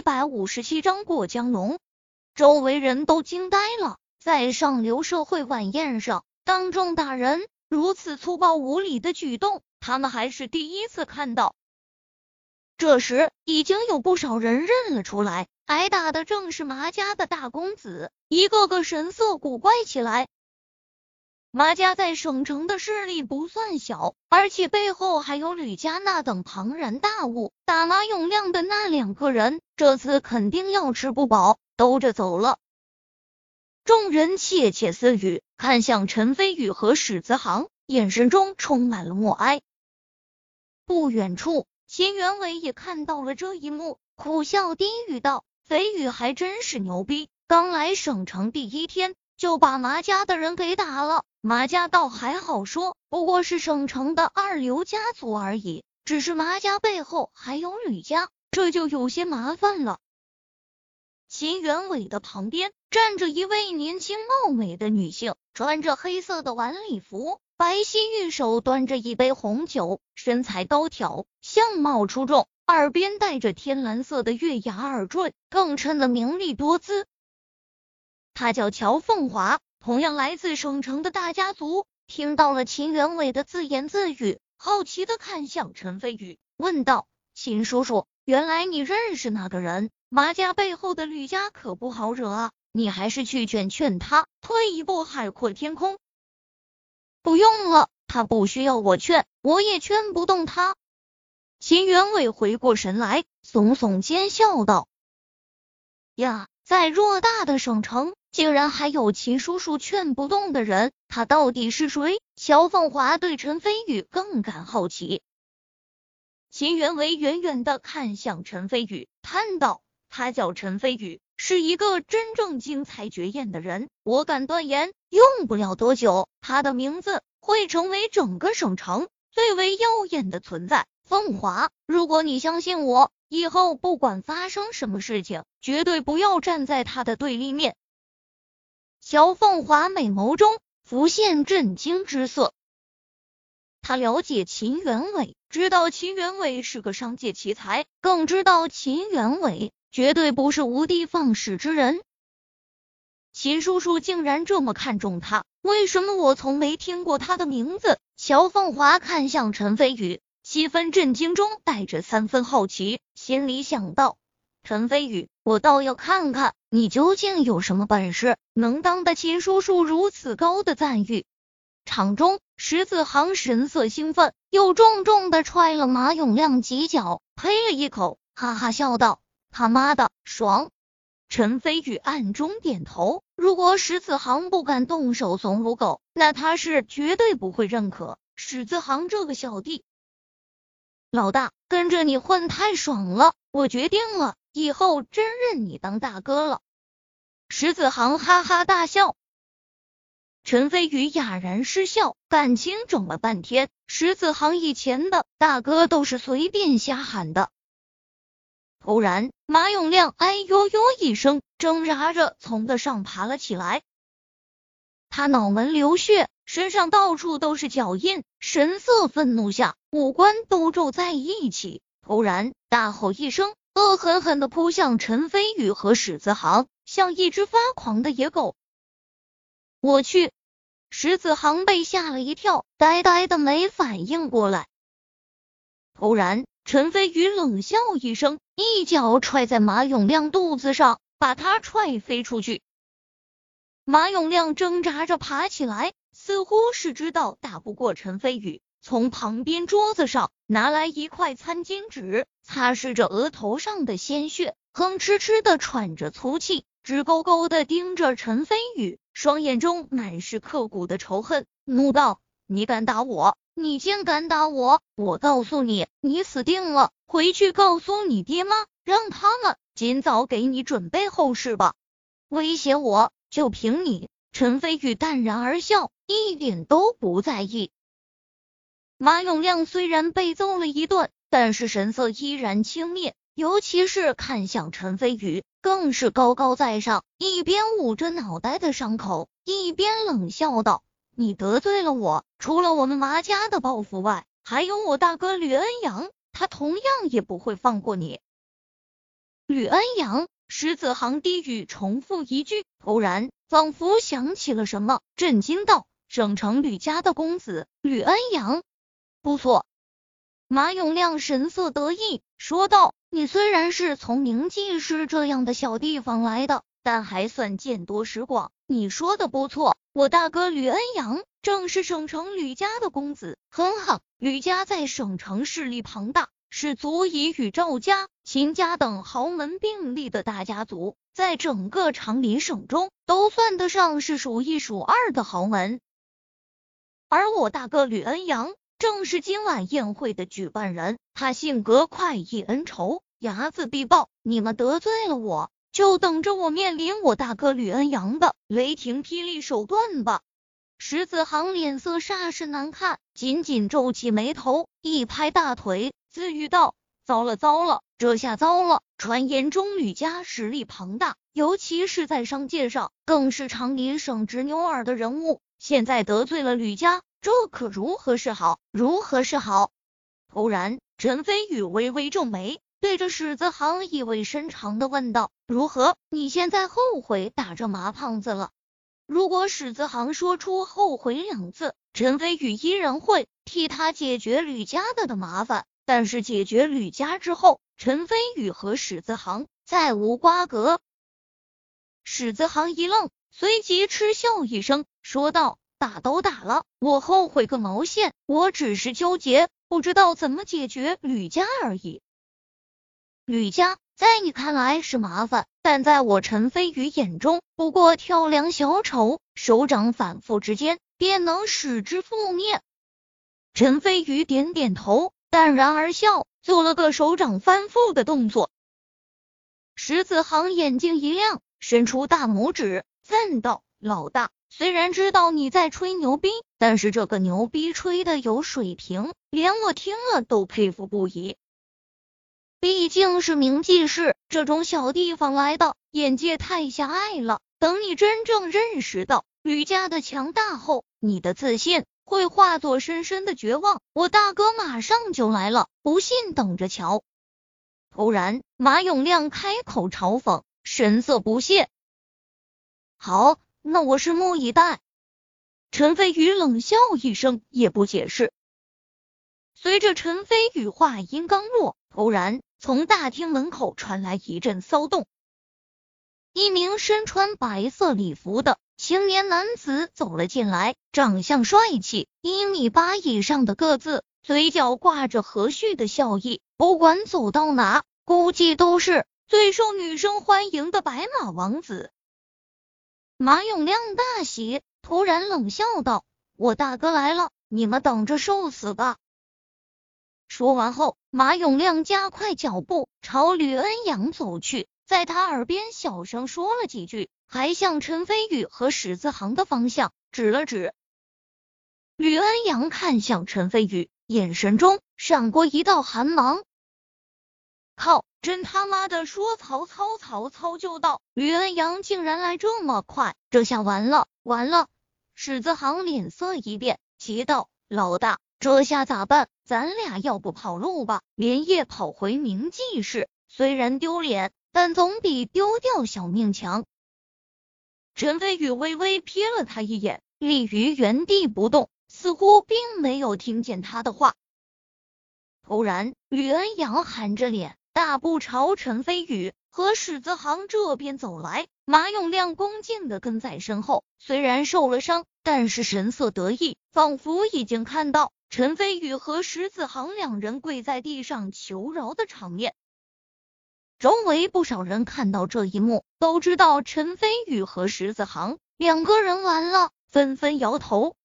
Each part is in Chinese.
一百五十七章过江龙，周围人都惊呆了，在上流社会晚宴上当众打人，如此粗暴无礼的举动，他们还是第一次看到。这时，已经有不少人认了出来，挨打的正是麻家的大公子，一个个神色古怪起来。麻家在省城的势力不算小，而且背后还有吕家那等庞然大物。打马永亮的那两个人，这次肯定要吃不饱，兜着走了。众人窃窃私语，看向陈飞宇和史子航，眼神中充满了默哀。不远处，秦元伟也看到了这一幕，苦笑低语道：“飞宇还真是牛逼，刚来省城第一天。”就把麻家的人给打了，麻家倒还好说，不过是省城的二流家族而已。只是麻家背后还有吕家，这就有些麻烦了。秦元伟的旁边站着一位年轻貌美的女性，穿着黑色的晚礼服，白皙玉手端着一杯红酒，身材高挑，相貌出众，耳边戴着天蓝色的月牙耳坠，更衬得明丽多姿。他叫乔凤华，同样来自省城的大家族。听到了秦元伟的自言自语，好奇的看向陈飞宇，问道：“秦叔叔，原来你认识那个人？麻家背后的吕家可不好惹啊，你还是去劝劝他，退一步海阔天空。”不用了，他不需要我劝，我也劝不动他。秦元伟回过神来，耸耸肩笑道：“呀，在偌大的省城。”竟然还有秦叔叔劝不动的人，他到底是谁？乔凤华对陈飞宇更感好奇。秦元为远远的看向陈飞宇，叹道：“他叫陈飞宇，是一个真正精彩绝艳的人。我敢断言，用不了多久，他的名字会成为整个省城最为耀眼的存在。凤华，如果你相信我，以后不管发生什么事情，绝对不要站在他的对立面。”乔凤华美眸中浮现震惊之色。他了解秦元伟，知道秦元伟是个商界奇才，更知道秦元伟绝对不是无的放矢之人。秦叔叔竟然这么看重他，为什么我从没听过他的名字？乔凤华看向陈飞宇，七分震惊中带着三分好奇，心里想到。陈飞宇，我倒要看看你究竟有什么本事，能当得秦叔叔如此高的赞誉。场中，石子航神色兴奋，又重重的踹了马永亮几脚，呸了一口，哈哈笑道：“他妈的，爽！”陈飞宇暗中点头，如果石子航不敢动手怂如狗，那他是绝对不会认可石子航这个小弟。老大，跟着你混太爽了，我决定了。以后真认你当大哥了。石子航哈哈大笑，陈飞宇哑然失笑，感情整了半天，石子航以前的大哥都是随便瞎喊的。突然，马永亮哎呦呦一声，挣扎着从地上爬了起来，他脑门流血，身上到处都是脚印，神色愤怒下，五官都皱在一起，突然大吼一声。恶狠狠的扑向陈飞宇和史子航，像一只发狂的野狗。我去！史子航被吓了一跳，呆呆的没反应过来。突然，陈飞宇冷笑一声，一脚踹在马永亮肚子上，把他踹飞出去。马永亮挣扎着爬起来，似乎是知道打不过陈飞宇。从旁边桌子上拿来一块餐巾纸，擦拭着额头上的鲜血，哼哧哧的喘着粗气，直勾勾的盯着陈飞宇，双眼中满是刻骨的仇恨，怒道：“你敢打我？你竟敢打我！我告诉你，你死定了！回去告诉你爹妈，让他们尽早给你准备后事吧。威胁我，就凭你？”陈飞宇淡然而笑，一点都不在意。马永亮虽然被揍了一顿，但是神色依然轻蔑，尤其是看向陈飞宇，更是高高在上，一边捂着脑袋的伤口，一边冷笑道：“你得罪了我，除了我们麻家的报复外，还有我大哥吕恩阳，他同样也不会放过你。”吕恩阳。石子航低语重复一句，突然仿佛想起了什么，震惊道：“省城吕家的公子吕恩阳，不错。”马永亮神色得意说道：“你虽然是从宁记市这样的小地方来的，但还算见多识广。你说的不错，我大哥吕恩阳正是省城吕家的公子，很好。吕家在省城势力庞大。”是足以与赵家、秦家等豪门并立的大家族，在整个长林省中都算得上是数一数二的豪门。而我大哥吕恩阳正是今晚宴会的举办人，他性格快意恩仇，睚眦必报。你们得罪了我，就等着我面临我大哥吕恩阳的雷霆霹雳手段吧。石子航脸色煞是难看，紧紧皱起眉头，一拍大腿。自语道：“糟了糟了，这下糟了！传言中吕家实力庞大，尤其是在商界上，更是长林省直牛耳的人物。现在得罪了吕家，这可如何是好？如何是好？”突然，陈飞宇微微皱眉，对着史子航意味深长的问道：“如何？你现在后悔打这麻胖子了？”如果史子航说出后悔两字，陈飞宇依然会替他解决吕家的的麻烦。但是解决吕家之后，陈飞宇和史子航再无瓜葛。史子航一愣，随即嗤笑一声，说道：“打都打了，我后悔个毛线！我只是纠结，不知道怎么解决吕家而已。吕家在你看来是麻烦，但在我陈飞宇眼中，不过跳梁小丑，手掌反复之间，便能使之覆灭。”陈飞宇点点头。淡然而笑，做了个手掌翻覆的动作。石子航眼睛一亮，伸出大拇指，赞道：“老大，虽然知道你在吹牛逼，但是这个牛逼吹的有水平，连我听了都佩服不已。毕竟是名记市这种小地方来的，眼界太狭隘了。等你真正认识到吕家的强大后，你的自信。”会化作深深的绝望。我大哥马上就来了，不信等着瞧。突然，马永亮开口嘲讽，神色不屑。好，那我拭目以待。陈飞宇冷笑一声，也不解释。随着陈飞宇话音刚落，突然从大厅门口传来一阵骚动，一名身穿白色礼服的。青年男子走了进来，长相帅气，一米八以上的个子，嘴角挂着和煦的笑意。不管走到哪，估计都是最受女生欢迎的白马王子。马永亮大喜，突然冷笑道：“我大哥来了，你们等着受死吧！”说完后，马永亮加快脚步朝吕恩阳走去，在他耳边小声说了几句。还向陈飞宇和史子航的方向指了指。吕恩阳看向陈飞宇，眼神中闪过一道寒芒。靠！真他妈的说曹操，曹操就到。吕恩阳竟然来这么快，这下完了，完了！史子航脸色一变，急道：“老大，这下咋办？咱俩要不跑路吧，连夜跑回明记市，虽然丢脸，但总比丢掉小命强。”陈飞宇微微瞥了他一眼，立于原地不动，似乎并没有听见他的话。突然，吕恩阳含着脸，大步朝陈飞宇和史子航这边走来。马永亮恭敬的跟在身后，虽然受了伤，但是神色得意，仿佛已经看到陈飞宇和史子航两人跪在地上求饶的场面。周围不少人看到这一幕，都知道陈飞宇和石子航两个人完了，纷纷摇头。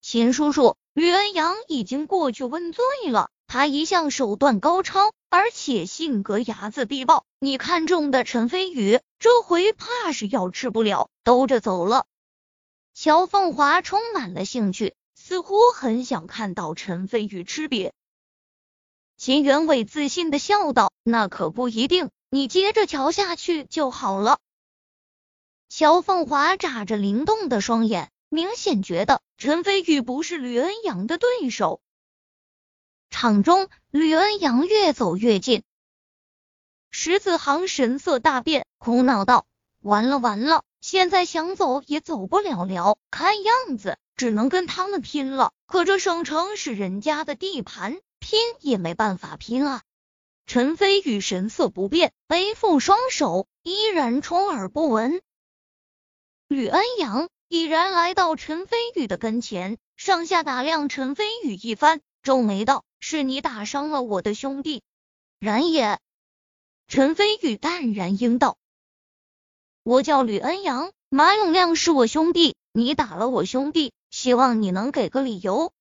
秦叔叔，吕恩阳已经过去问罪了，他一向手段高超，而且性格睚眦必报。你看中的陈飞宇，这回怕是要吃不了兜着走了。乔凤华充满了兴趣，似乎很想看到陈飞宇吃瘪。秦元伟自信的笑道：“那可不一定，你接着瞧下去就好了。”乔凤华眨着灵动的双眼，明显觉得陈飞宇不是吕恩阳的对手。场中，吕恩阳越走越近。石子航神色大变，苦恼道：“完了完了，现在想走也走不了了，看样子只能跟他们拼了。可这省城是人家的地盘，拼也没办法拼啊。”陈飞宇神色不变，背负双手，依然充耳不闻。吕恩阳已然来到陈飞宇的跟前，上下打量陈飞宇一番，皱眉道：“是你打伤了我的兄弟？”然也。陈飞宇淡然应道：“我叫吕恩阳，马永亮是我兄弟，你打了我兄弟，希望你能给个理由。”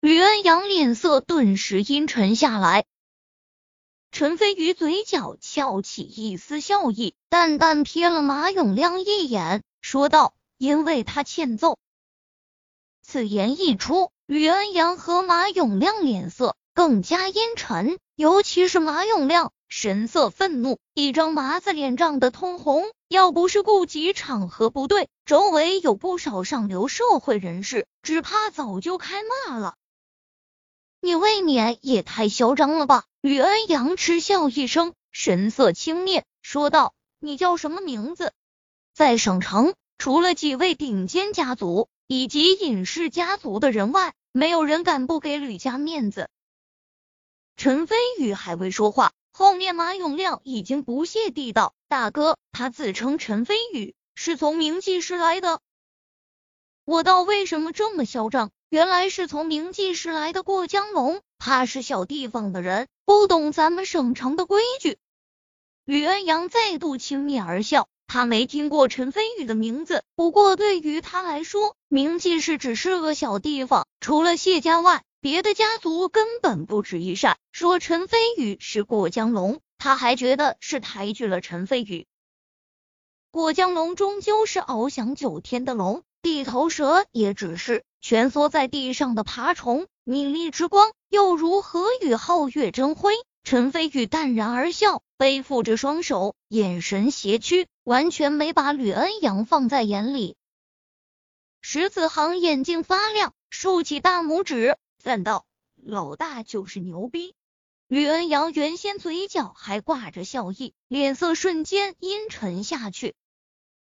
吕恩阳脸色顿时阴沉下来。陈飞宇嘴角翘起一丝笑意，淡淡瞥了马永亮一眼，说道：“因为他欠揍。”此言一出，吕恩阳和马永亮脸色更加阴沉，尤其是马永亮，神色愤怒，一张麻子脸涨得通红。要不是顾及场合不对，周围有不少上流社会人士，只怕早就开骂了。你未免也太嚣张了吧！吕恩阳嗤笑一声，神色轻蔑，说道：“你叫什么名字？”在省城，除了几位顶尖家族以及尹氏家族的人外，没有人敢不给吕家面子。陈飞宇还未说话，后面马永亮已经不屑地道：“大哥，他自称陈飞宇，是从明记市来的。我道为什么这么嚣张？”原来是从明记市来的过江龙，怕是小地方的人，不懂咱们省城的规矩。吕恩阳再度轻蔑而笑，他没听过陈飞宇的名字，不过对于他来说，明记市只是个小地方，除了谢家外，别的家族根本不值一扇。说陈飞宇是过江龙，他还觉得是抬举了陈飞宇。过江龙终究是翱翔九天的龙，地头蛇也只是。蜷缩在地上的爬虫，明丽之光又如何与皓月争辉？陈飞宇淡然而笑，背负着双手，眼神斜觑，完全没把吕恩阳放在眼里。石子航眼睛发亮，竖起大拇指，赞道：“老大就是牛逼。”吕恩阳原先嘴角还挂着笑意，脸色瞬间阴沉下去。